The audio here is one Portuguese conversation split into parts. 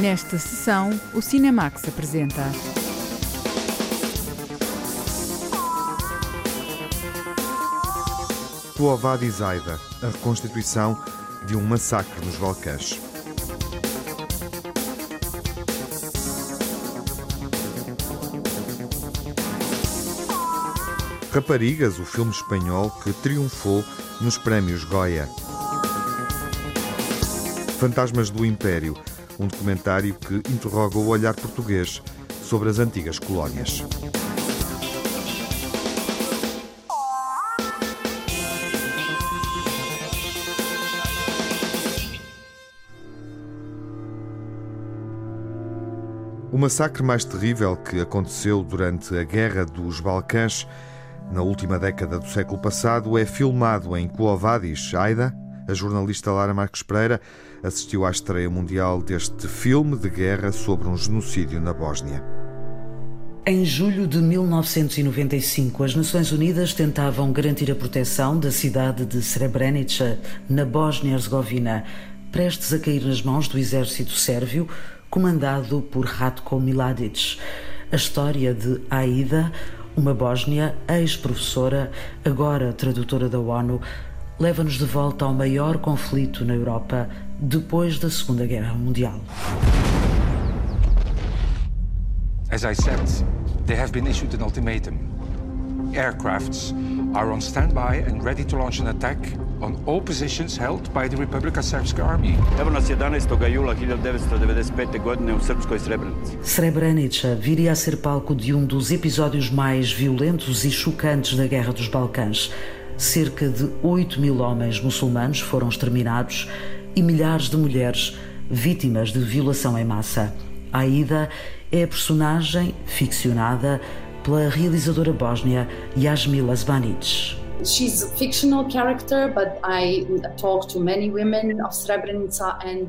Nesta sessão, o Cinemax apresenta. Tuovad e Zaida, a reconstituição de um massacre nos Balcãs. Raparigas, o filme espanhol que triunfou nos prémios Goya. Fantasmas do Império, um documentário que interroga o olhar português sobre as antigas colónias. O massacre mais terrível que aconteceu durante a Guerra dos Balcãs na última década do século passado é filmado em Coovadis, Aida. A jornalista Lara Marques Pereira assistiu à estreia mundial deste filme de guerra sobre um genocídio na Bósnia. Em julho de 1995, as Nações Unidas tentavam garantir a proteção da cidade de Srebrenica, na Bósnia-Herzegovina, prestes a cair nas mãos do exército sérvio, comandado por Ratko Mladic. A história de Aida, uma bósnia, ex-professora, agora tradutora da ONU, leva-nos de volta ao maior conflito na Europa depois da Segunda Guerra Mundial. As I said, they have been issued an ultimatum. Aircrafts are on standby and ready to launch an attack on all positions held by the Republika Srpska Army. Evo nas 11. jula 1995. godine u Srpskoj Srebrenici. Srebrenica viria a ser palco de um dos episódios mais violentos e chocantes da Guerra dos Balcãs. Cerca de 8 mil homens muçulmanos foram exterminados e milhares de mulheres vítimas de violação em massa. Aida é a personagem ficcionada pela realizadora bósnia Yasmila Zbanic.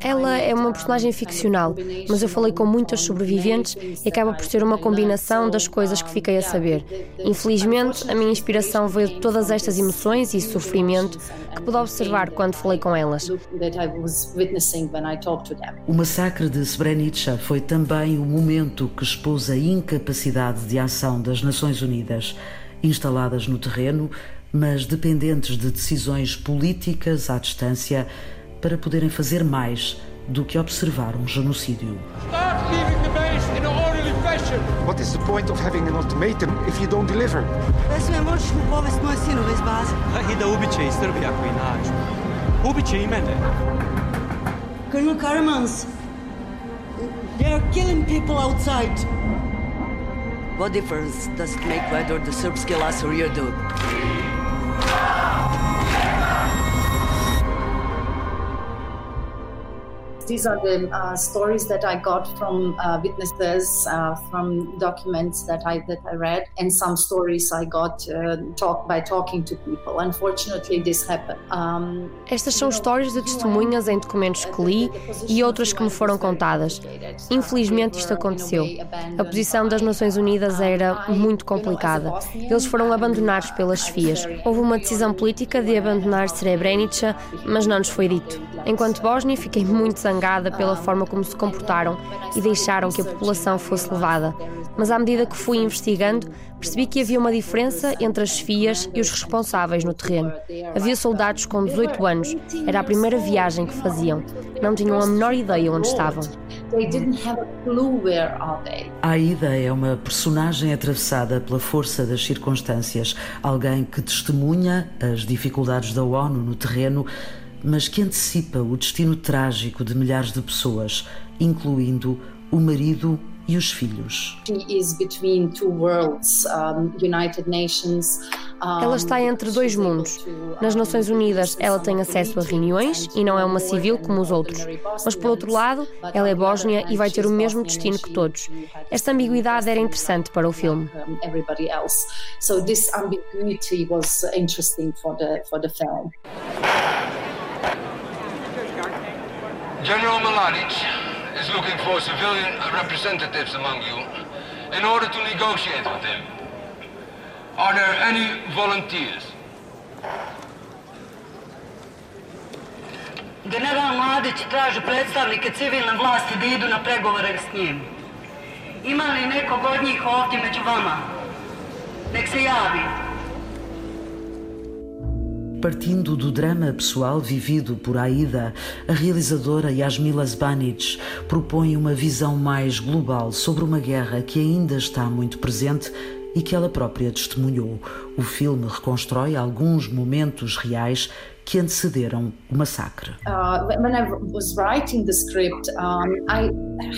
Ela é uma personagem ficcional, mas eu falei com muitas sobreviventes e acaba por ser uma combinação das coisas que fiquei a saber. Infelizmente, a minha inspiração veio de todas estas emoções e sofrimento que pude observar quando falei com elas. O massacre de Srebrenica foi também o momento que expôs a incapacidade de ação das Nações Unidas, instaladas no terreno mas dependentes de decisões políticas à distância para poderem fazer mais do que observar um genocídio. What is the point of having an ultimatum if you don't deliver? Colonel Karamans, they are killing people outside. What difference does it make whether the Serbs kill us or you do? These are the uh, stories that I got from uh, witnesses, uh, from documents that I that I read, and some stories I got uh, talk by talking to people. Unfortunately, this happened. Um, Estas são histórias de testemunhas em documentos que li e outras que me foram contadas. Infelizmente, isto aconteceu. A posição das Nações Unidas era muito complicada. Eles foram abandonados pelas chefias. Houve uma decisão política de abandonar Srebrenica, mas não nos foi dito. Enquanto Bósnia, fiquei muito zangada pela forma como se comportaram e deixaram que a população fosse levada. Mas à medida que fui investigando, percebi que havia uma diferença entre as chefias e os responsáveis no terreno. Havia soldados com 18 anos, era a primeira viagem que faziam. Não tinham a menor ideia onde estavam. A Aida é uma personagem atravessada pela força das circunstâncias, alguém que testemunha as dificuldades da ONU no terreno mas que antecipa o destino trágico de milhares de pessoas, incluindo o marido e os filhos. Ela está entre dois mundos. Nas Nações Unidas, ela tem acesso a reuniões e não é uma civil como os outros. Mas, por outro lado, ela é bósnia e vai ter o mesmo destino que todos. Esta ambiguidade era interessante para o filme. General Mladic is looking for civilian representatives among you in order to negotiate with him. Are there any volunteers? General Mladic traži predstavnike civilne vlasti da idu na pregovore s njim. Ima li nekog od njih ovdje među vama? Nek se javi. Partindo do drama pessoal vivido por Aida, a realizadora Yasmila Zbanic propõe uma visão mais global sobre uma guerra que ainda está muito presente e que ela própria testemunhou. O filme reconstrói alguns momentos reais que antecederam o massacre. Uh, when I was writing the script, um, I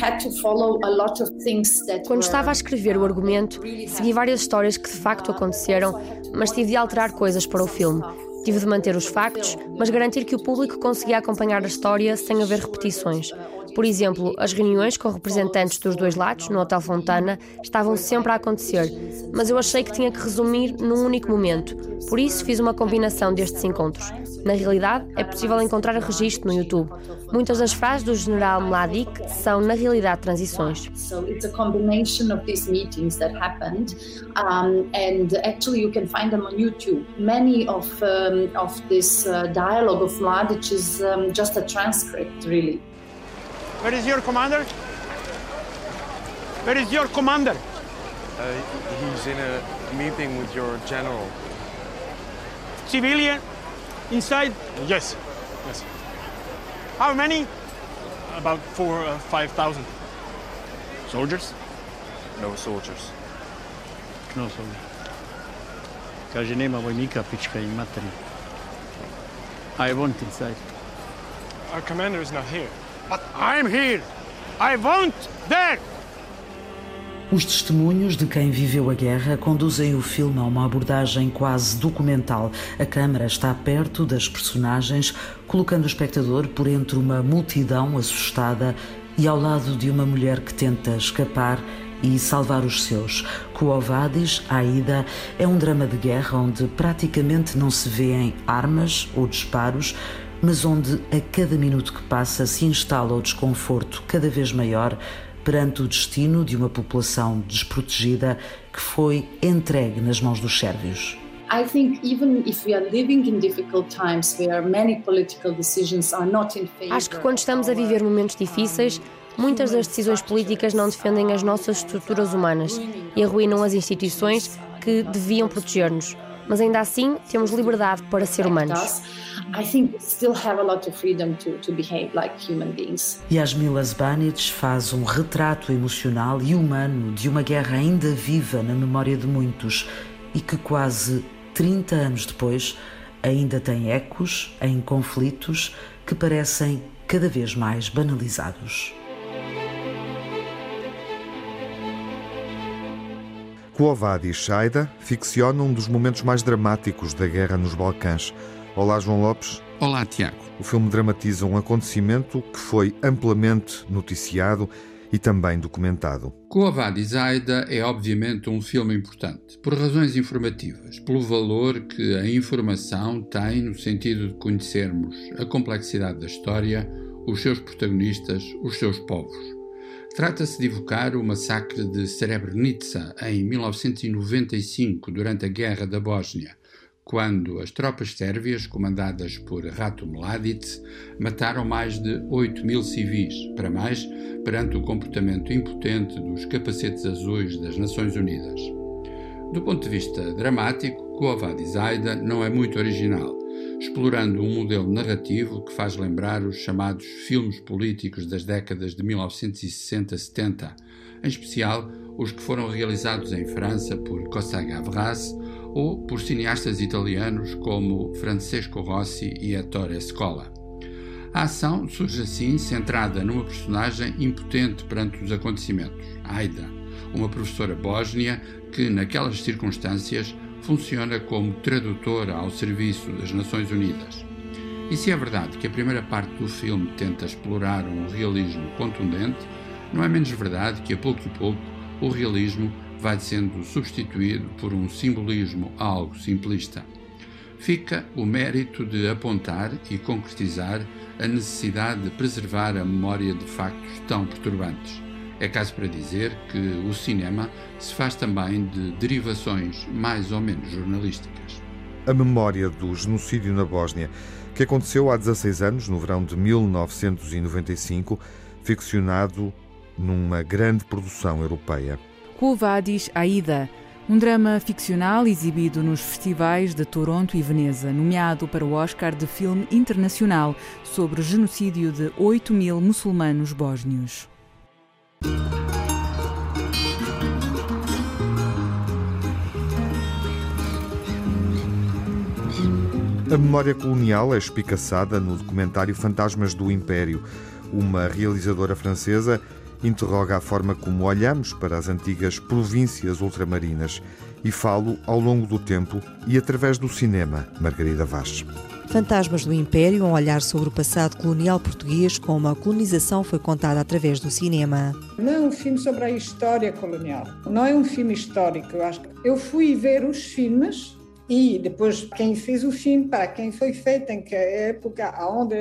had to follow a lot of things that Quando estava a escrever o argumento, segui várias histórias que de facto aconteceram, mas tive de alterar coisas para o filme. Tive de manter os factos, mas garantir que o público conseguia acompanhar a história sem haver repetições. Por exemplo, as reuniões com representantes dos dois lados, no Hotel Fontana, estavam sempre a acontecer, mas eu achei que tinha que resumir num único momento. Por isso, fiz uma combinação destes encontros. Na realidade, é possível encontrar registro no YouTube. Muitas das frases do general Mladic são, na realidade, transições. So it's a combination YouTube. Um, of this uh, dialogue of Mladic is um, just a transcript, really. Where is your commander? Where is your commander? Uh, he's in a meeting with your general. Civilian? Inside? Yes, yes. How many? About four, uh, five thousand. Soldiers? No soldiers. No soldiers. Kaže nema vojnika, pička i materi. I want inside. Our commander is not here. But I'm here. I want there. Os testemunhos de quem viveu a guerra conduzem o filme a uma abordagem quase documental. A câmara está perto das personagens, colocando o espectador por entre uma multidão assustada e ao lado de uma mulher que tenta escapar e salvar os seus. Quo Vadis, Aida, é um drama de guerra onde praticamente não se vêem armas ou disparos, mas onde a cada minuto que passa se instala o desconforto cada vez maior perante o destino de uma população desprotegida que foi entregue nas mãos dos sérvios. I think even if we are living in difficult times where many political decisions are not in favor Acho que quando estamos a viver momentos difíceis, muitas das decisões políticas não defendem as nossas estruturas humanas e arruinam as instituições que deviam proteger-nos. Mas ainda assim, temos liberdade para ser humanos. I think we still have a lot of freedom to, to behave like human beings. Yasmila Zbanic faz um retrato emocional e humano de uma guerra ainda viva na memória de muitos e que quase 30 anos depois ainda tem ecos em conflitos que parecem cada vez mais banalizados. Quo Vadis Shaida ficciona um dos momentos mais dramáticos da guerra nos Balcãs. Olá, João Lopes. Olá, Tiago. O filme dramatiza um acontecimento que foi amplamente noticiado e também documentado. Coavad Zaida é obviamente um filme importante, por razões informativas, pelo valor que a informação tem no sentido de conhecermos a complexidade da história, os seus protagonistas, os seus povos. Trata-se de evocar o massacre de Srebrenica em 1995, durante a Guerra da Bósnia, quando as tropas sérvias, comandadas por Rato Mladic, mataram mais de 8 mil civis, para mais, perante o comportamento impotente dos capacetes azuis das Nações Unidas. Do ponto de vista dramático, Kovad Zaida não é muito original, explorando um modelo narrativo que faz lembrar os chamados filmes políticos das décadas de 1960-70, em especial os que foram realizados em França por Costa Gavras ou por cineastas italianos como Francesco Rossi e Ettore Scola. A ação surge assim centrada numa personagem impotente perante os acontecimentos, Aida, uma professora bósnia que, naquelas circunstâncias, funciona como tradutora ao serviço das Nações Unidas. E se é verdade que a primeira parte do filme tenta explorar um realismo contundente, não é menos verdade que a pouco e pouco o realismo vai sendo substituído por um simbolismo algo simplista. Fica o mérito de apontar e concretizar a necessidade de preservar a memória de factos tão perturbantes. É caso para dizer que o cinema se faz também de derivações mais ou menos jornalísticas. A Memória do Genocídio na Bósnia, que aconteceu há 16 anos, no verão de 1995, ficcionado numa grande produção europeia. Vadis Aida, um drama ficcional exibido nos festivais de Toronto e Veneza, nomeado para o Oscar de Filme Internacional sobre o genocídio de 8 mil muçulmanos bósnios. A memória colonial é espicaçada no documentário Fantasmas do Império. Uma realizadora francesa interroga a forma como olhamos para as antigas províncias ultramarinas e falo ao longo do tempo e através do cinema, Margarida Vaz. Fantasmas do Império, um olhar sobre o passado colonial português, como a colonização foi contada através do cinema. Não é um filme sobre a história colonial, não é um filme histórico. Eu acho eu fui ver os filmes e depois quem fez o filme, para quem foi feito, em que época, aonde.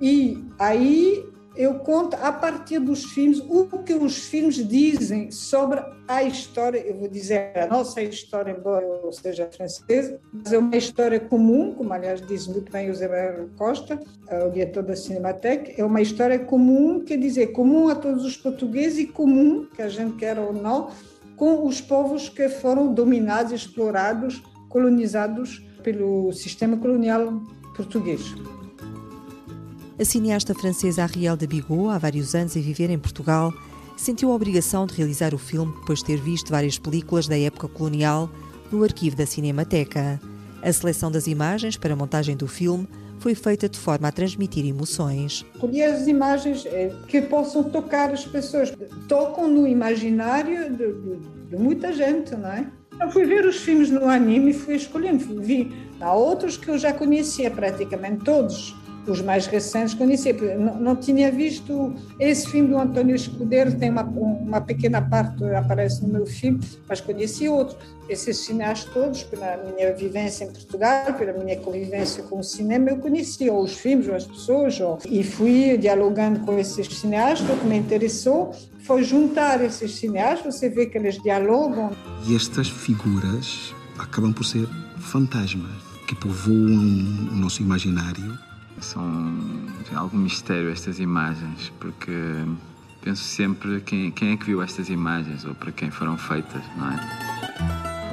E aí eu conto a partir dos filmes o que os filmes dizem sobre a história. Eu vou dizer a nossa história, embora eu seja francesa, mas é uma história comum, como aliás diz muito bem o Zé Costa, o diretor da Cinemateca, é uma história comum, quer dizer, comum a todos os portugueses e comum, que a gente quer ou não, com os povos que foram dominados, explorados, colonizados pelo sistema colonial português. A cineasta francesa Ariel de Bigot, há vários anos a viver em Portugal, sentiu a obrigação de realizar o filme depois de ter visto várias películas da época colonial no arquivo da Cinemateca. A seleção das imagens para a montagem do filme foi feita de forma a transmitir emoções. Escolhi as imagens eh, que possam tocar as pessoas, tocam no imaginário de, de, de muita gente, não é? Eu fui ver os filmes no anime e fui escolhendo. Vi, há outros que eu já conhecia praticamente todos os mais recentes conhecia. Não, não, tinha visto esse filme do Antônio Escudeiro, tem uma, uma pequena parte aparece no meu filme, mas conheci outros. Esses cineastas todos, pela minha vivência em Portugal, pela minha convivência com o cinema, eu conhecia ou os filmes, ou as pessoas, ou, e fui dialogando com esses cineastas. O que me interessou foi juntar esses cineastas, você vê que eles dialogam. E estas figuras acabam por ser fantasmas que povoam o nosso imaginário são tem algum mistério estas imagens, porque penso sempre quem, quem é que viu estas imagens ou para quem foram feitas, não é?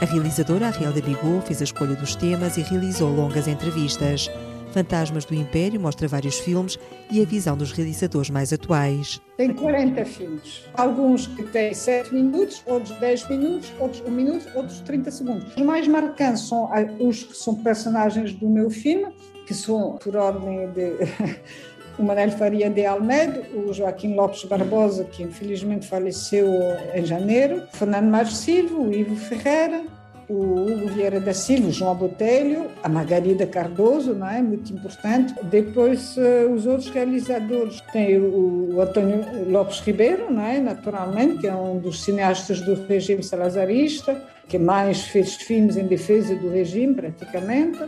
A realizadora Ariel de Bigot fez a escolha dos temas e realizou longas entrevistas. Fantasmas do Império mostra vários filmes e a visão dos realizadores mais atuais. Tem 40 filmes. Alguns que têm 7 minutos, outros 10 minutos, outros 1 minuto, outros 30 segundos. Os mais marcantes são os que são personagens do meu filme, que são por ordem de. o Manuel Faria de Almeida, o Joaquim Lopes Barbosa, que infelizmente faleceu em janeiro, Fernando Marques Silva, o Ivo Ferreira, o Hugo Vieira da Silva, o João Botelho, a Margarida Cardoso, não é? Muito importante. Depois, uh, os outros realizadores. Tem o, o Antônio Lopes Ribeiro, não é? Naturalmente, que é um dos cineastas do regime salazarista, que mais fez filmes em defesa do regime, praticamente.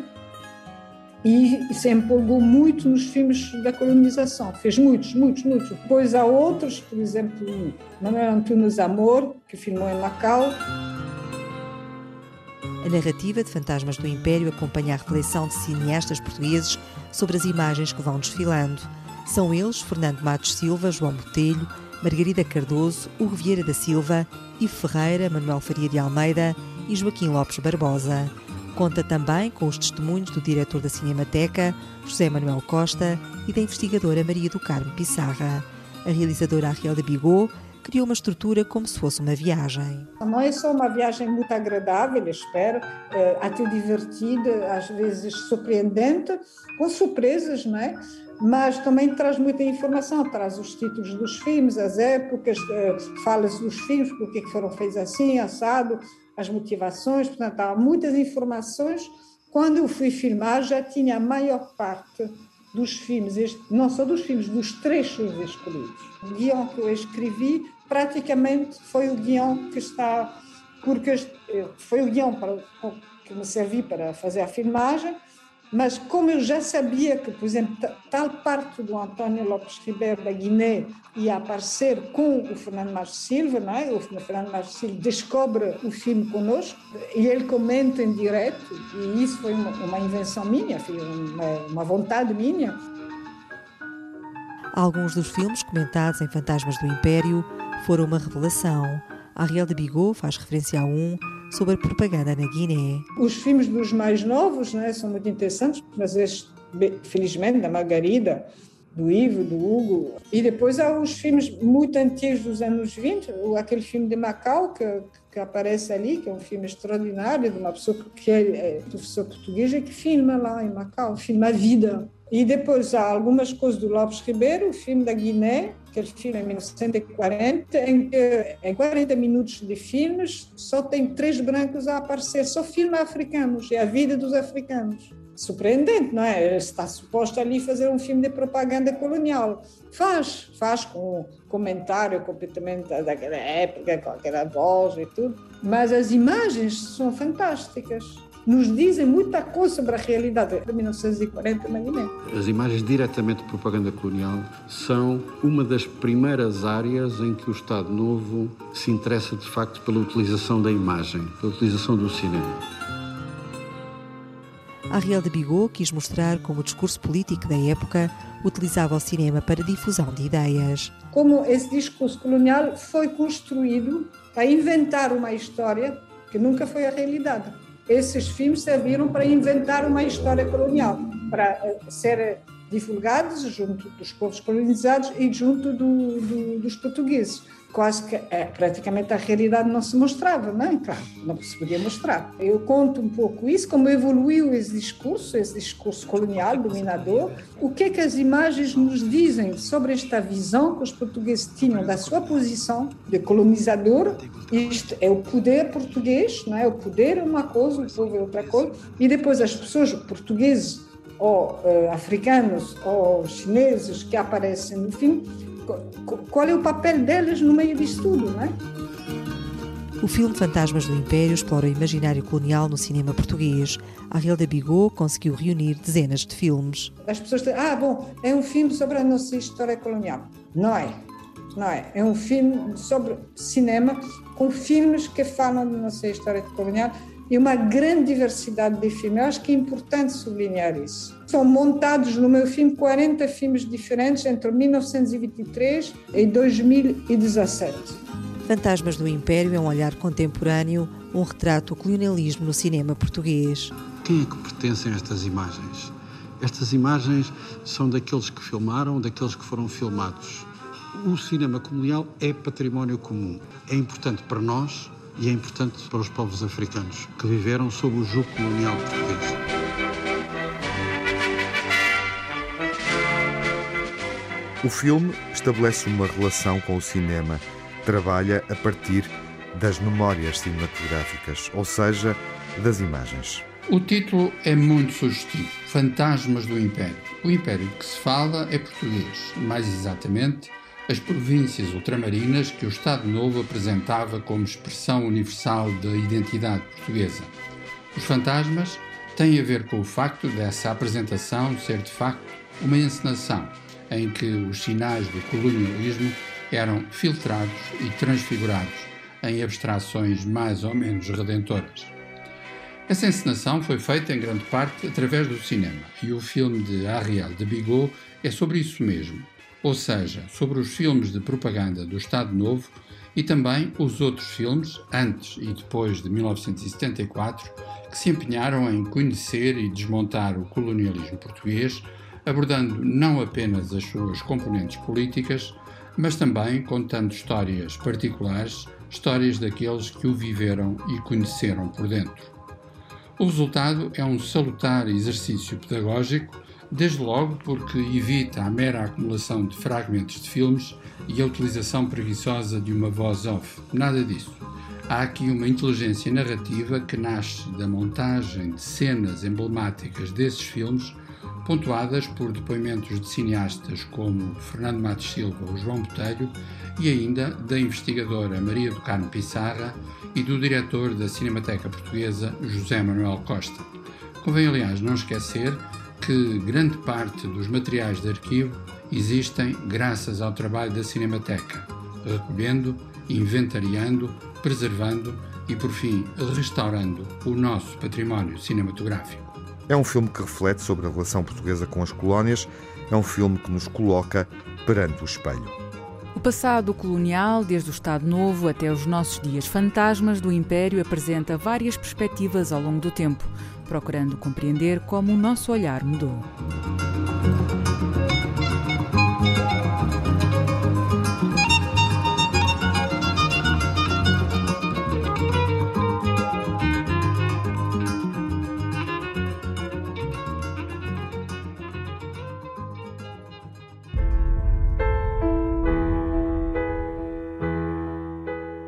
E se empolgou muito nos filmes da colonização. Fez muitos, muitos, muitos. Depois há outros, por exemplo, Manuel Antunes Amor, que filmou em Macau. A narrativa de Fantasmas do Império acompanha a reflexão de cineastas portugueses sobre as imagens que vão desfilando. São eles Fernando Matos Silva, João Botelho, Margarida Cardoso, Hugo Vieira da Silva, Ivo Ferreira, Manuel Faria de Almeida e Joaquim Lopes Barbosa. Conta também com os testemunhos do diretor da Cinemateca, José Manuel Costa, e da investigadora Maria do Carmo Pissarra. A realizadora Ariel de Bigot criou uma estrutura como se fosse uma viagem. Não é só uma viagem muito agradável, espero, eh, até divertida, às vezes surpreendente, com surpresas, não é? Mas também traz muita informação, traz os títulos dos filmes, as épocas, eh, fala-se dos filmes, porque foram feitos assim, assado, as motivações, portanto, há muitas informações. Quando eu fui filmar, já tinha a maior parte dos filmes, não só dos filmes, dos trechos escolhidos. O guião que eu escrevi praticamente foi o guião que está, porque foi o guião para, que me servi para fazer a filmagem Mas como eu já sabia que, por exemplo, tal parte do António Lopes Ribeiro da Guiné ia aparecer com o Fernando Marcos Silva, não é? o Fernando Marcos Silva descobre o filme conosco e ele comenta em direto, e isso foi uma, uma invenção minha, uma, uma vontade minha. Alguns dos filmes comentados em Fantasmas do Império foram uma revelação. Ariel de Bigot faz referência a um sobre a propaganda na Guiné. Os filmes dos mais novos né, são muito interessantes, mas este, felizmente, da Margarida, do Ivo, do Hugo. E depois há os filmes muito antigos dos anos 20, aquele filme de Macau que, que aparece ali, que é um filme extraordinário de uma pessoa que é, é professor português e que filma lá em Macau, filma a vida. E depois há algumas coisas do Lopes Ribeiro, o filme da Guiné, aquele filme em 1940, em que em 40 minutos de filmes só tem três brancos a aparecer, só filme africanos, é a vida dos africanos. Surpreendente, não é? Está suposto ali fazer um filme de propaganda colonial. Faz, faz com comentário completamente daquela época, com aquela voz e tudo, mas as imagens são fantásticas nos dizem muita coisa sobre a realidade de 1940 na Guiné. As imagens diretamente de propaganda colonial são uma das primeiras áreas em que o Estado Novo se interessa de facto pela utilização da imagem, pela utilização do cinema. Ariel de Bigot quis mostrar como o discurso político da época utilizava o cinema para difusão de ideias. Como esse discurso colonial foi construído para inventar uma história que nunca foi a realidade esses filmes serviram para inventar uma história colonial, para eh, ser divulgados junto dos povos colonizados e junto do, do, dos portugueses quase que é, praticamente a realidade não se mostrava, não é? Claro, não se podia mostrar. Eu conto um pouco isso, como evoluiu esse discurso, esse discurso colonial, dominador, o que é que as imagens nos dizem sobre esta visão que os portugueses tinham da sua posição de colonizador, isto é o poder português, não é? O poder é uma coisa, o povo é outra coisa, e depois as pessoas portugueses ou uh, africanos ou chineses que aparecem no filme qual é o papel deles no meio disso tudo, não é? O filme Fantasmas do Império explora o imaginário colonial no cinema português. Ariel de Bigot conseguiu reunir dezenas de filmes. As pessoas dizem, ah, bom, é um filme sobre a nossa história colonial. Não é. Não é. É um filme sobre cinema, com filmes que falam da nossa história colonial e uma grande diversidade de filmes. Eu acho que é importante sublinhar isso. São montados no meu filme 40 filmes diferentes entre 1923 e 2017. Fantasmas do Império é um olhar contemporâneo, um retrato do colonialismo no cinema português. Quem é que pertencem a estas imagens? Estas imagens são daqueles que filmaram, daqueles que foram filmados. O cinema colonial é património comum. É importante para nós e é importante para os povos africanos que viveram sob o jugo colonial português. O filme estabelece uma relação com o cinema, trabalha a partir das memórias cinematográficas, ou seja, das imagens. O título é muito sugestivo: Fantasmas do Império. O Império que se fala é português, mais exatamente as províncias ultramarinas que o Estado Novo apresentava como expressão universal da identidade portuguesa. Os fantasmas têm a ver com o facto dessa apresentação ser de facto uma encenação em que os sinais do colonialismo eram filtrados e transfigurados em abstrações mais ou menos redentoras. Essa encenação foi feita em grande parte através do cinema e o filme de Ariel de Bigot é sobre isso mesmo ou seja, sobre os filmes de propaganda do Estado Novo e também os outros filmes, antes e depois de 1974, que se empenharam em conhecer e desmontar o colonialismo português, abordando não apenas as suas componentes políticas, mas também contando histórias particulares, histórias daqueles que o viveram e conheceram por dentro. O resultado é um salutar exercício pedagógico desde logo porque evita a mera acumulação de fragmentos de filmes e a utilização preguiçosa de uma voz off. Nada disso. Há aqui uma inteligência narrativa que nasce da montagem de cenas emblemáticas desses filmes, pontuadas por depoimentos de cineastas como Fernando Matos Silva ou João Botelho e ainda da investigadora Maria do Carmo Pissarra e do diretor da Cinemateca Portuguesa José Manuel Costa Convém, aliás, não esquecer que grande parte dos materiais de arquivo existem graças ao trabalho da Cinemateca, recolhendo, inventariando, preservando e, por fim, restaurando o nosso património cinematográfico. É um filme que reflete sobre a relação portuguesa com as colónias, é um filme que nos coloca perante o espelho. O passado colonial, desde o Estado Novo até os nossos dias fantasmas do Império, apresenta várias perspectivas ao longo do tempo, procurando compreender como o nosso olhar mudou.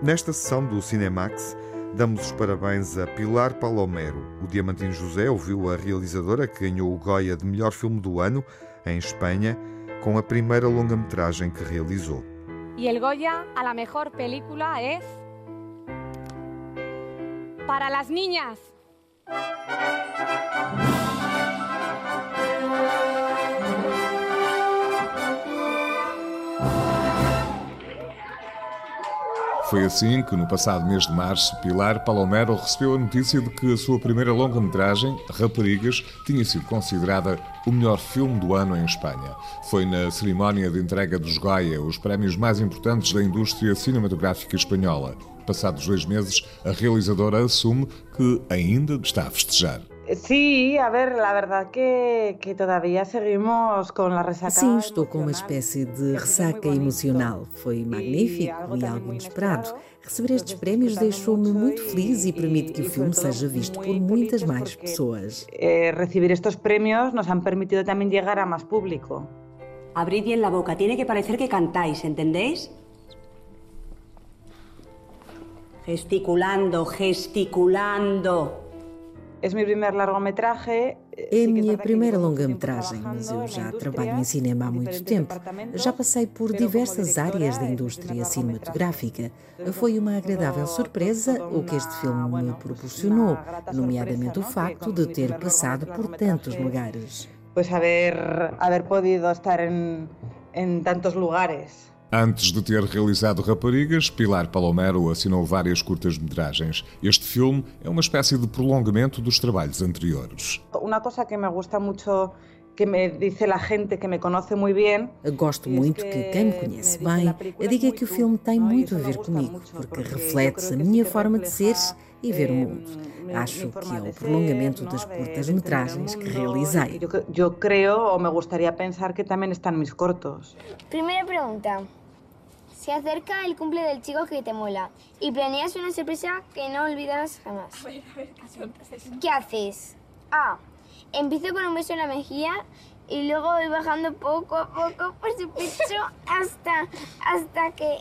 Nesta sessão do Cinemax, damos os parabéns a Pilar Palomero. O Diamantino José ouviu a realizadora que ganhou o Goya de melhor filme do ano, em Espanha, com a primeira longa-metragem que realizou. E o Goya a la mejor película é para las niñas. Foi assim que, no passado mês de março, Pilar Palomero recebeu a notícia de que a sua primeira longa-metragem, Raparigas, tinha sido considerada o melhor filme do ano em Espanha. Foi na cerimónia de entrega dos Goya, os prémios mais importantes da indústria cinematográfica espanhola. Passados dois meses, a realizadora assume que ainda está a festejar. Sí, a ver, la verdad que, que todavía seguimos con la resaca. Sim, estou com uma espécie de ressaca emocional. Foi magnífico e algo inesperado. Receber estes prémios deixou-me muito feliz e permite que o filme seja visto por muitas mais pessoas. Eh, recibir estos premios nos han permitido también llegar a más público. Abrid bien la boca, tiene que parecer que cantáis, ¿entendéis? Gesticulando, gesticulando. É largometragem. É a minha primeira longa-metragem, mas eu já trabalho em cinema há muito tempo. Já passei por diversas áreas da indústria cinematográfica. Foi uma agradável surpresa o que este filme me proporcionou, nomeadamente o facto de ter passado por tantos lugares. Pois haver, podido estar em, em tantos lugares. Antes de ter realizado Raparigas, Pilar Palomero assinou várias curtas-metragens. Este filme é uma espécie de prolongamento dos trabalhos anteriores. Uma coisa que me gusta muito que me diz a gente que me conhece muito bem. Gosto muito que quem me conhece bem diga que o filme tem muito a ver comigo, porque reflete a minha forma de ser e ver o mundo. Acho que é o prolongamento das curtas-metragens que realizei. Eu creio ou me gostaria pensar que também estão nos cortos. Primeira pergunta. Se acerca el cumple del chico que te mola y planeas una sorpresa que no olvidarás jamás. ¿Qué haces? A. Empiezo con un beso en la mejilla y luego voy bajando poco a poco por su pecho hasta, hasta que.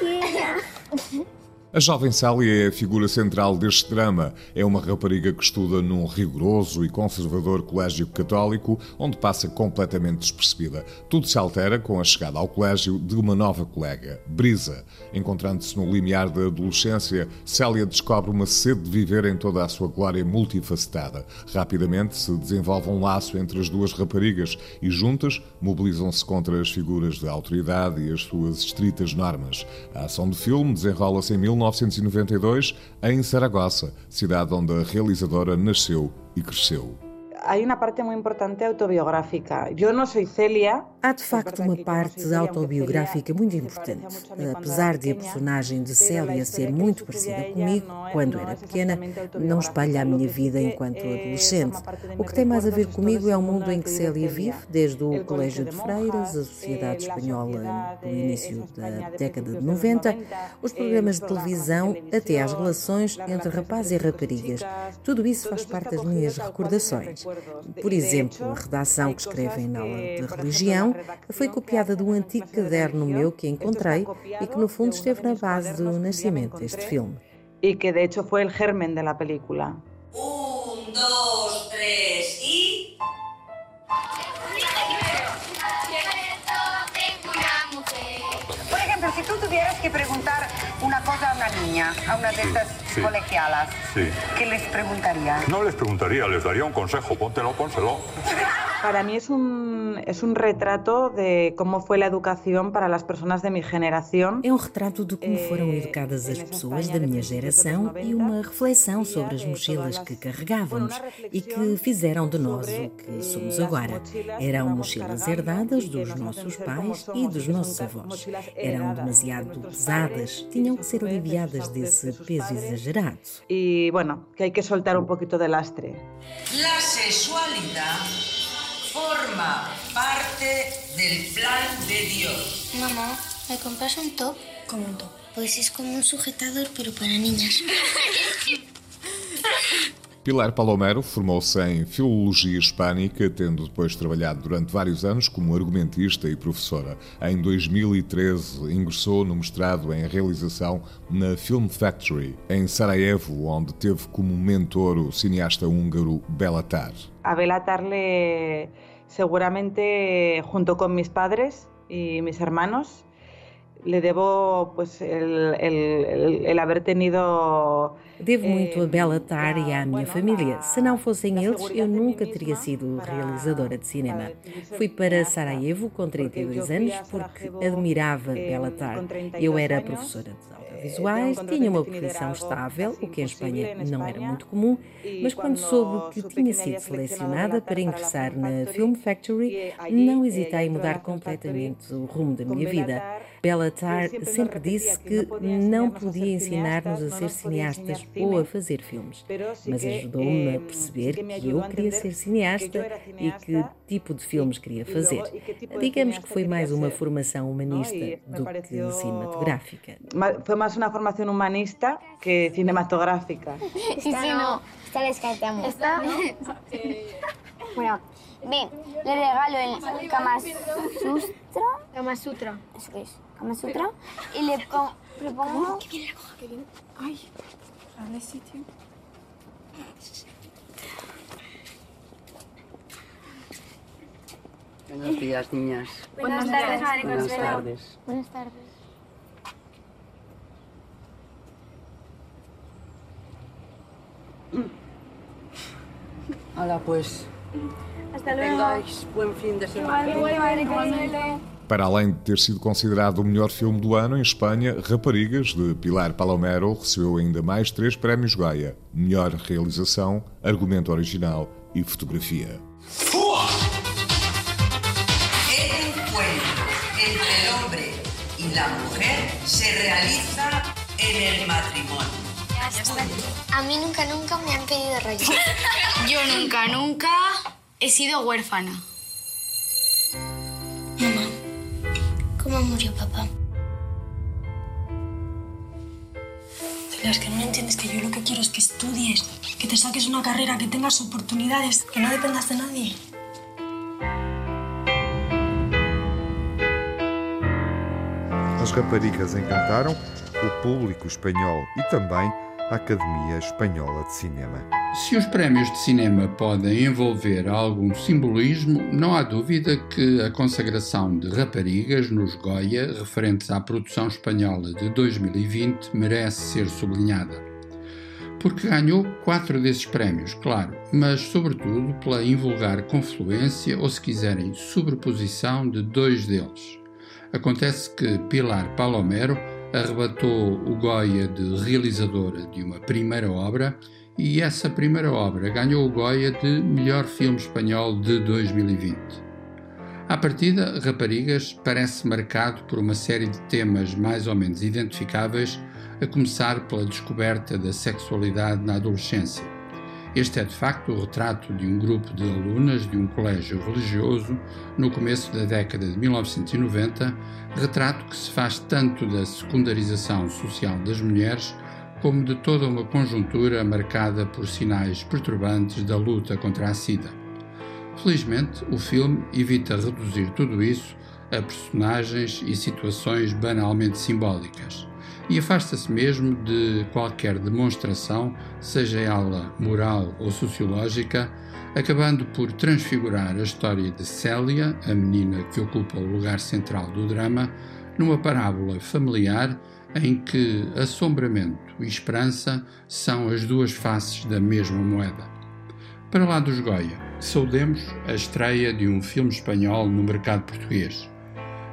A jovem Sally é a figura central deste drama. É uma rapariga que estuda num rigoroso e conservador colégio católico, onde passa completamente despercebida. Tudo se altera com a chegada ao colégio de uma nova colega, Brisa. Encontrando-se no limiar da adolescência, Célia descobre uma sede de viver em toda a sua glória multifacetada. Rapidamente se desenvolve um laço entre as duas raparigas e juntas mobilizam-se contra as figuras de autoridade e as suas estritas normas. A ação do filme desenrola-se em 19 1992 em Saragossa, cidade onde a realizadora nasceu e cresceu. Há uma parte muito importante autobiográfica. Eu não sou Célia. Há de facto uma parte autobiográfica muito importante. Apesar de a personagem de Célia ser muito parecida comigo quando era pequena, não espalha a minha vida enquanto adolescente. O que tem mais a ver comigo é o mundo em que Célia vive, desde o Colégio de Freiras, a Sociedade Espanhola do início da década de 90, os programas de televisão, até às relações entre rapazes e raparigas. Tudo isso faz parte das minhas recordações. Por exemplo, a redação que escrevem na aula de religião foi copiada de um antigo caderno meu que encontrei e que no fundo esteve na base do nascimento deste filme. E que de hecho foi o germen da película. Um, dois, três e. Por ejemplo, si tú tuvieras que preguntar una cosa a una niña, a una de estas sí. colegialas, Sí. ¿qué les preguntaría? No les preguntaría, les daría un consejo. Póntelo, pónselo. Para mí es un, es un retrato de cómo fue la educación para las personas de mi generación. É um retrato de como foram educadas as pessoas da minha geração e uma reflexão sobre as mochilas que carregávamos e que fizeram de nós o que somos agora. Eram mochilas herdadas dos nossos pais e dos nossos avós. Eram demasiado pesadas, tinham que ser aliviadas desse peso exagerado. Y bueno, que hay que soltar un poquito de lastre. La sexualidad forma parte del plan de Dios. Mamá, ¿me compras un top? Como un top. Pues es como un sujetador, pero para niñas. Pilar Palomero formou-se em Filologia Hispânica, tendo depois trabalhado durante vários anos como argumentista e professora. Em 2013, ingressou no mestrado em Realização na Film Factory, em Sarajevo, onde teve como mentor o cineasta húngaro Belatar. A Belatar seguramente junto con mis padres y mis hermanos, le debo pues el, el, el, haber tenido Devo muito a Bela Tar e à minha família. Se não fossem eles, eu nunca teria sido realizadora de cinema. Fui para Sarajevo com 32 anos porque admirava Bela Tar. Eu era professora de audiovisuais, tinha uma profissão estável, o que em Espanha não era muito comum, mas quando soube que tinha sido selecionada para ingressar na Film Factory, não hesitei em mudar completamente o rumo da minha vida. Bela Tar sempre disse que não podia ensinar-nos a ser cineastas ou a fazer filmes, mas ajudou-me a perceber que eu queria ser cineasta e que tipo de filmes queria fazer. Digamos que foi mais uma formação humanista do que cinematográfica. Foi mais uma formação humanista que cinematográfica. Sí, no. Esta descartamos. ¿Esta? bueno, bien, le regalo el Kama Sutra. Kama Sutra. Que es, Kama Sutra. Y le pon- propongo... Que viene la coja. Que viene. Ay, ¿dónde sitio? Buenos días, niñas. Buenas tardes, Madre Buenas Consuelo. tardes. Buenas tardes. Hola, pues. Hasta que Tengáis buen fin de semana. Igual, Madre Consuelo. Para além de ter sido considerado o melhor filme do ano em Espanha, Raparigas, de Pilar Palomero, recebeu ainda mais três prémios Gaia: Melhor Realização, Argumento Original e Fotografia. Y la mujer se realiza en el matrimonio. A mí nunca, nunca me han pedido rollo. Yo nunca, nunca he sido huérfana. Murió papá? Es que no entiendes que yo lo que quiero es que estudies, que te saques una carrera, que tengas oportunidades, que no dependas de nadie. As raparigas encantaram o público espanhol e também a Academia Espanhola de Cinema. Se os prémios de cinema podem envolver algum simbolismo, não há dúvida que a consagração de raparigas nos Goya, referentes à produção espanhola de 2020, merece ser sublinhada. Porque ganhou quatro desses prémios, claro, mas sobretudo pela invulgar confluência ou, se quiserem, sobreposição de dois deles. Acontece que Pilar Palomero arrebatou o Goya de realizadora de uma primeira obra e essa primeira obra ganhou o Goya de melhor filme espanhol de 2020. À partida, Raparigas parece marcado por uma série de temas mais ou menos identificáveis, a começar pela descoberta da sexualidade na adolescência. Este é de facto o retrato de um grupo de alunas de um colégio religioso no começo da década de 1990, retrato que se faz tanto da secundarização social das mulheres como de toda uma conjuntura marcada por sinais perturbantes da luta contra a SIDA. Felizmente, o filme evita reduzir tudo isso a personagens e situações banalmente simbólicas e afasta-se mesmo de qualquer demonstração, seja ela moral ou sociológica, acabando por transfigurar a história de Célia, a menina que ocupa o lugar central do drama, numa parábola familiar em que assombramento e esperança são as duas faces da mesma moeda. Para lá dos Goya, saudemos a estreia de um filme espanhol no mercado português.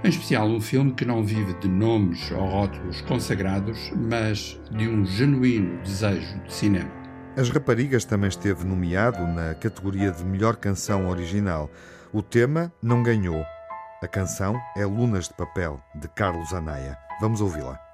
Em especial um filme que não vive de nomes ou rótulos consagrados, mas de um genuíno desejo de cinema. As Raparigas também esteve nomeado na categoria de melhor canção original. O tema não ganhou. A canção é Lunas de Papel, de Carlos Anaia. Vamos ouvi-la.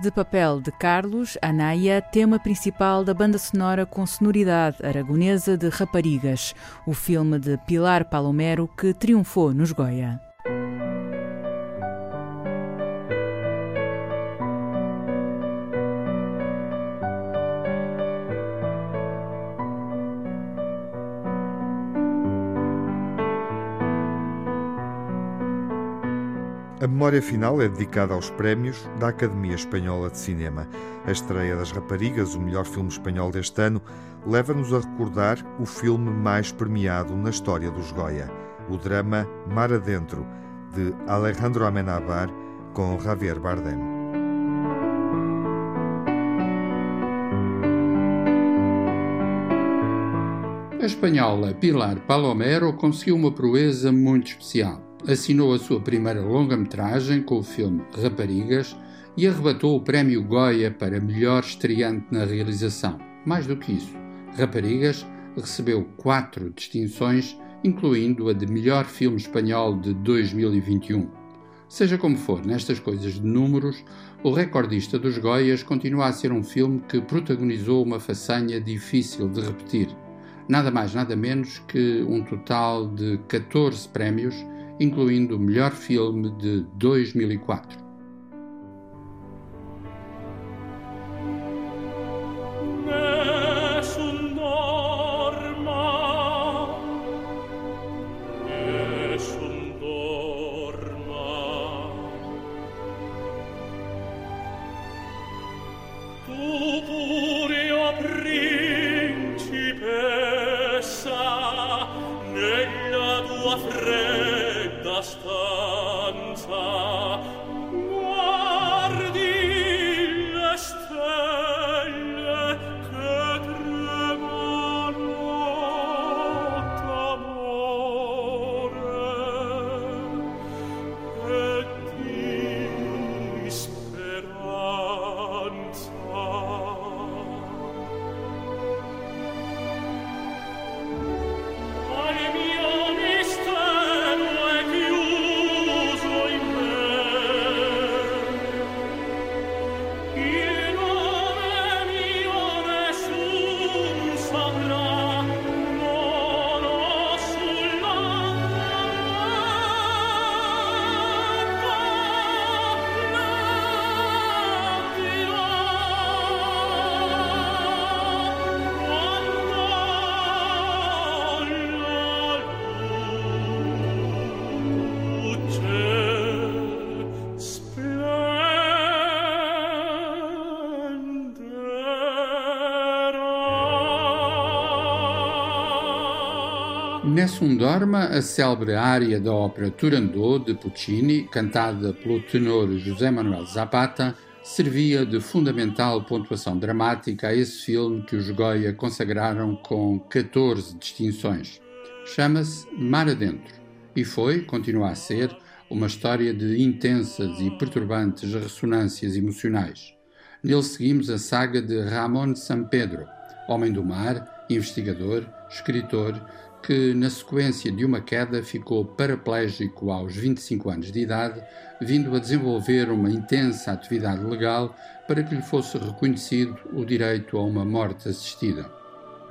De Papel de Carlos Anaia, tema principal da banda sonora com sonoridade aragonesa de Raparigas, o filme de Pilar Palomero que triunfou nos Goya. A memória final é dedicada aos prémios da Academia Espanhola de Cinema. A estreia das Raparigas, o melhor filme espanhol deste ano, leva-nos a recordar o filme mais premiado na história dos Goya, o drama Mar Adentro, de Alejandro Amenábar, com Javier Bardem. A espanhola Pilar Palomero conseguiu uma proeza muito especial assinou a sua primeira longa-metragem com o filme Raparigas e arrebatou o Prémio Goya para melhor estreante na realização. Mais do que isso, Raparigas recebeu quatro distinções, incluindo a de melhor filme espanhol de 2021. Seja como for, nestas coisas de números, o recordista dos Goias continua a ser um filme que protagonizou uma façanha difícil de repetir. Nada mais, nada menos que um total de 14 prémios incluindo o melhor filme de 2004. principessa nella tua fredda Stadt Dorma, a célebre área da ópera Turandot de Puccini, cantada pelo tenor José Manuel Zapata, servia de fundamental pontuação dramática a esse filme que os Goya consagraram com 14 distinções. Chama-se Mar Adentro e foi, continua a ser, uma história de intensas e perturbantes ressonâncias emocionais. Nele seguimos a saga de Ramon San Pedro, homem do mar, investigador, escritor, que, na sequência de uma queda, ficou paraplégico aos 25 anos de idade, vindo a desenvolver uma intensa atividade legal para que lhe fosse reconhecido o direito a uma morte assistida.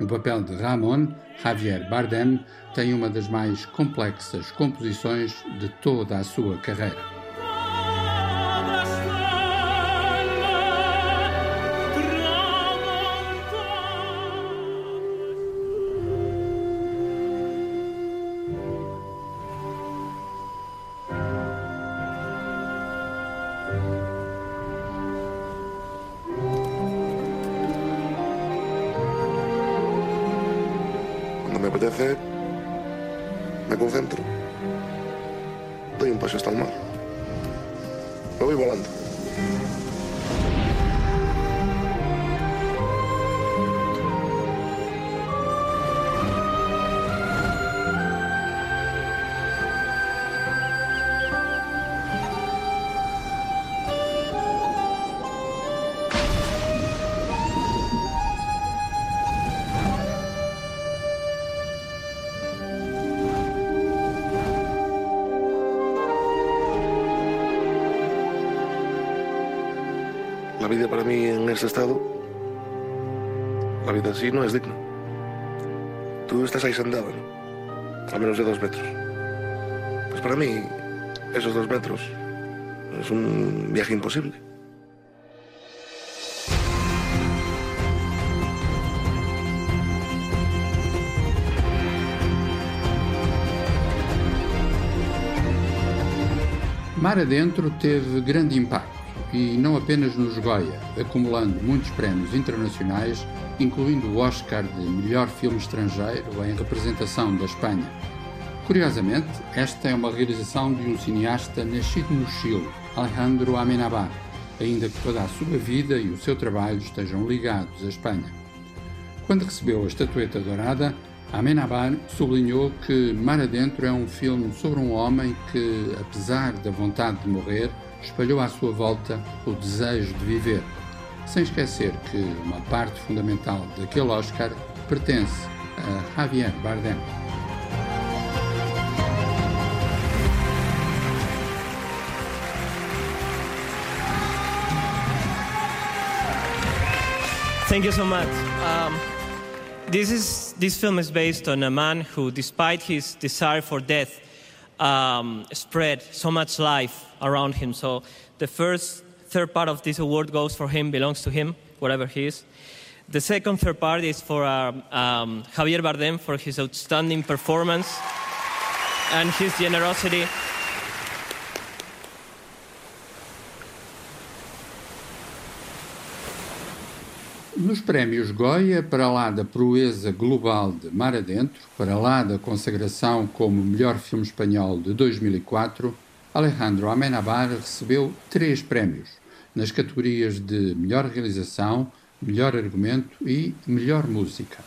No papel de Ramon, Javier Bardem tem uma das mais complexas composições de toda a sua carreira. Para mí en ese estado, la vida así no es digna. Tú estás ahí sentado, ¿no? a menos de dos metros. Pues para mí, esos dos metros es un viaje imposible. Mar Adentro teve grande impacto e não apenas nos Goya, acumulando muitos prémios internacionais, incluindo o Oscar de melhor filme estrangeiro em representação da Espanha. Curiosamente, esta é uma realização de um cineasta nascido no Chile, Alejandro Amenabar, ainda que toda a sua vida e o seu trabalho estejam ligados à Espanha. Quando recebeu a estatueta dourada, Amenabar sublinhou que Mar Adentro é um filme sobre um homem que, apesar da vontade de morrer, espalhou à sua volta o desejo de viver, sem esquecer que uma parte fundamental daquele Oscar pertence a Javier Bardem. Thank you so much. Um, this is this film is based on a man who, despite his desire for death, um, spread so much life around him. So the first third part of this award goes for him, belongs to him, whatever he is. The second third part is for um, um, Javier Bardem for his outstanding performance and his generosity. Nos prémios Goya, para lá da proeza global de Mar Adentro, para lá da consagração como melhor filme espanhol de 2004, Alejandro Amenabar recebeu três prémios, nas categorias de melhor realização, melhor argumento e melhor música.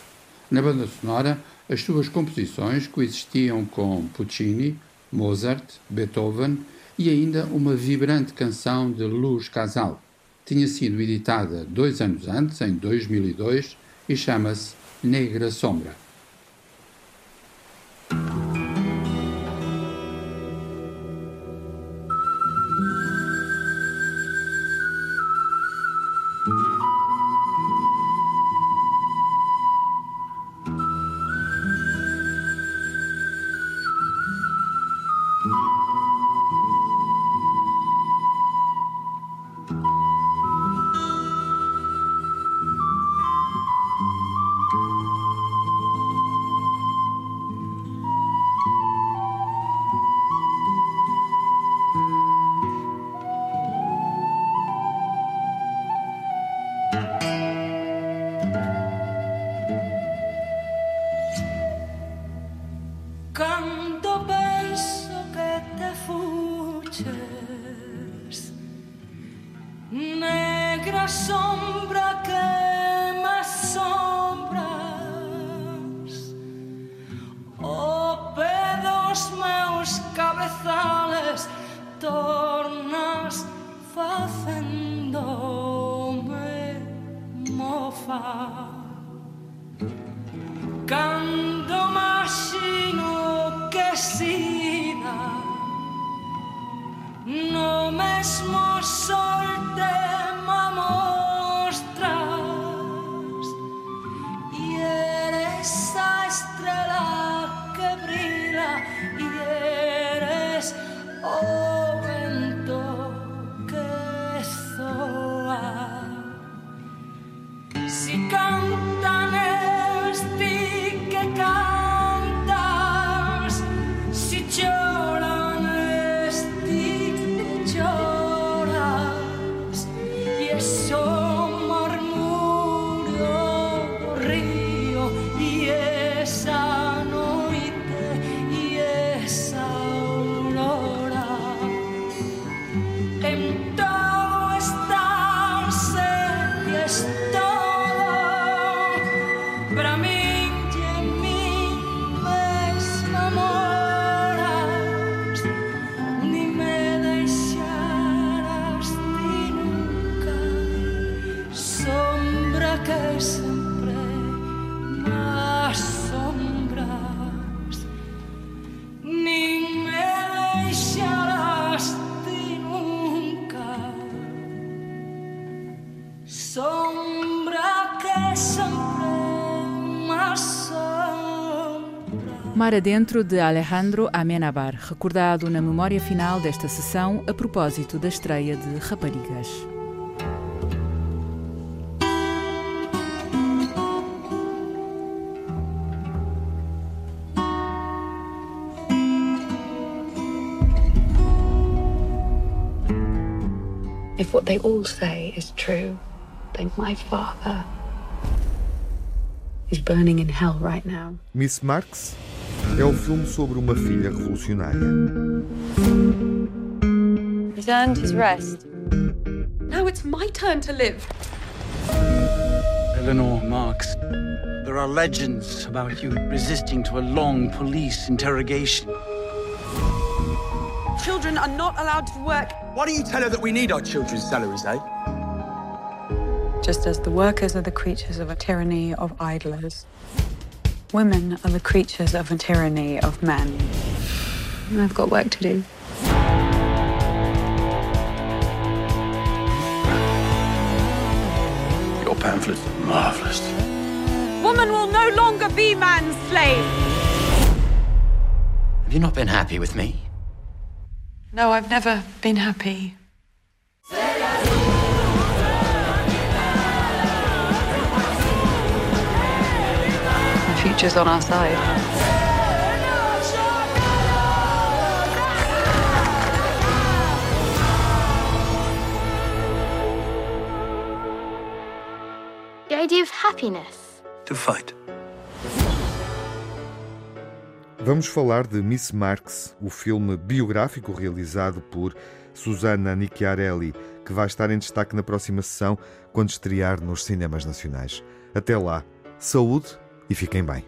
Na banda sonora, as suas composições coexistiam com Puccini, Mozart, Beethoven e ainda uma vibrante canção de Luz Casal tinha sido editada dois anos antes, em 2002, e chama-se Negra Sombra. Mar Adentro de Alejandro Amenabar, recordado na memória final desta sessão a propósito da estreia de Raparigas. If what they all say is true, then my father is burning in hell right now. Miss Marx é o filme sobre uma filha revolucionária. He's earned his rest. Now it's my turn to live. Eleanor Marx, there are legends about you resisting to a long police interrogation. Children are not allowed to work. Why don't you tell her that we need our children's salaries, eh? Just as the workers are the creatures of a tyranny of idlers, women are the creatures of a tyranny of men. I've got work to do. Your pamphlets are marvellous. Woman will no longer be man's slave. Have you not been happy with me? No, I've never been happy. On our side. The idea of happiness. To fight. Vamos falar de Miss Marx, o filme biográfico realizado por Susana Nicchiarelli, que vai estar em destaque na próxima sessão quando estrear nos cinemas nacionais. Até lá, saúde e fiquem bem.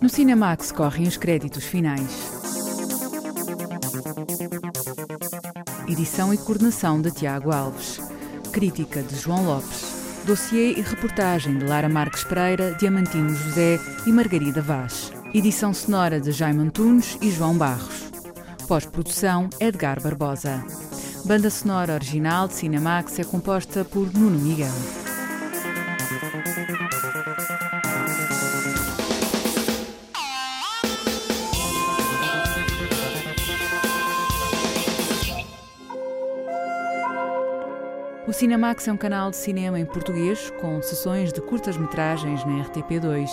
No Cinemax correm os créditos finais. Edição e coordenação de Tiago Alves. Crítica de João Lopes. Dossiê e reportagem de Lara Marques Pereira, Diamantino José e Margarida Vaz. Edição sonora de Jaime Antunes e João Barros. Pós-produção Edgar Barbosa. Banda sonora original de Cinemax é composta por Nuno Miguel. O Cinemax é um canal de cinema em português com sessões de curtas-metragens na RTP2.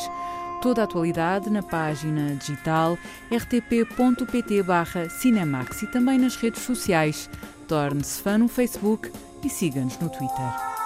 Toda a atualidade na página digital rtp.pt/cinemax e também nas redes sociais. Torne-se fã no Facebook e siga-nos no Twitter.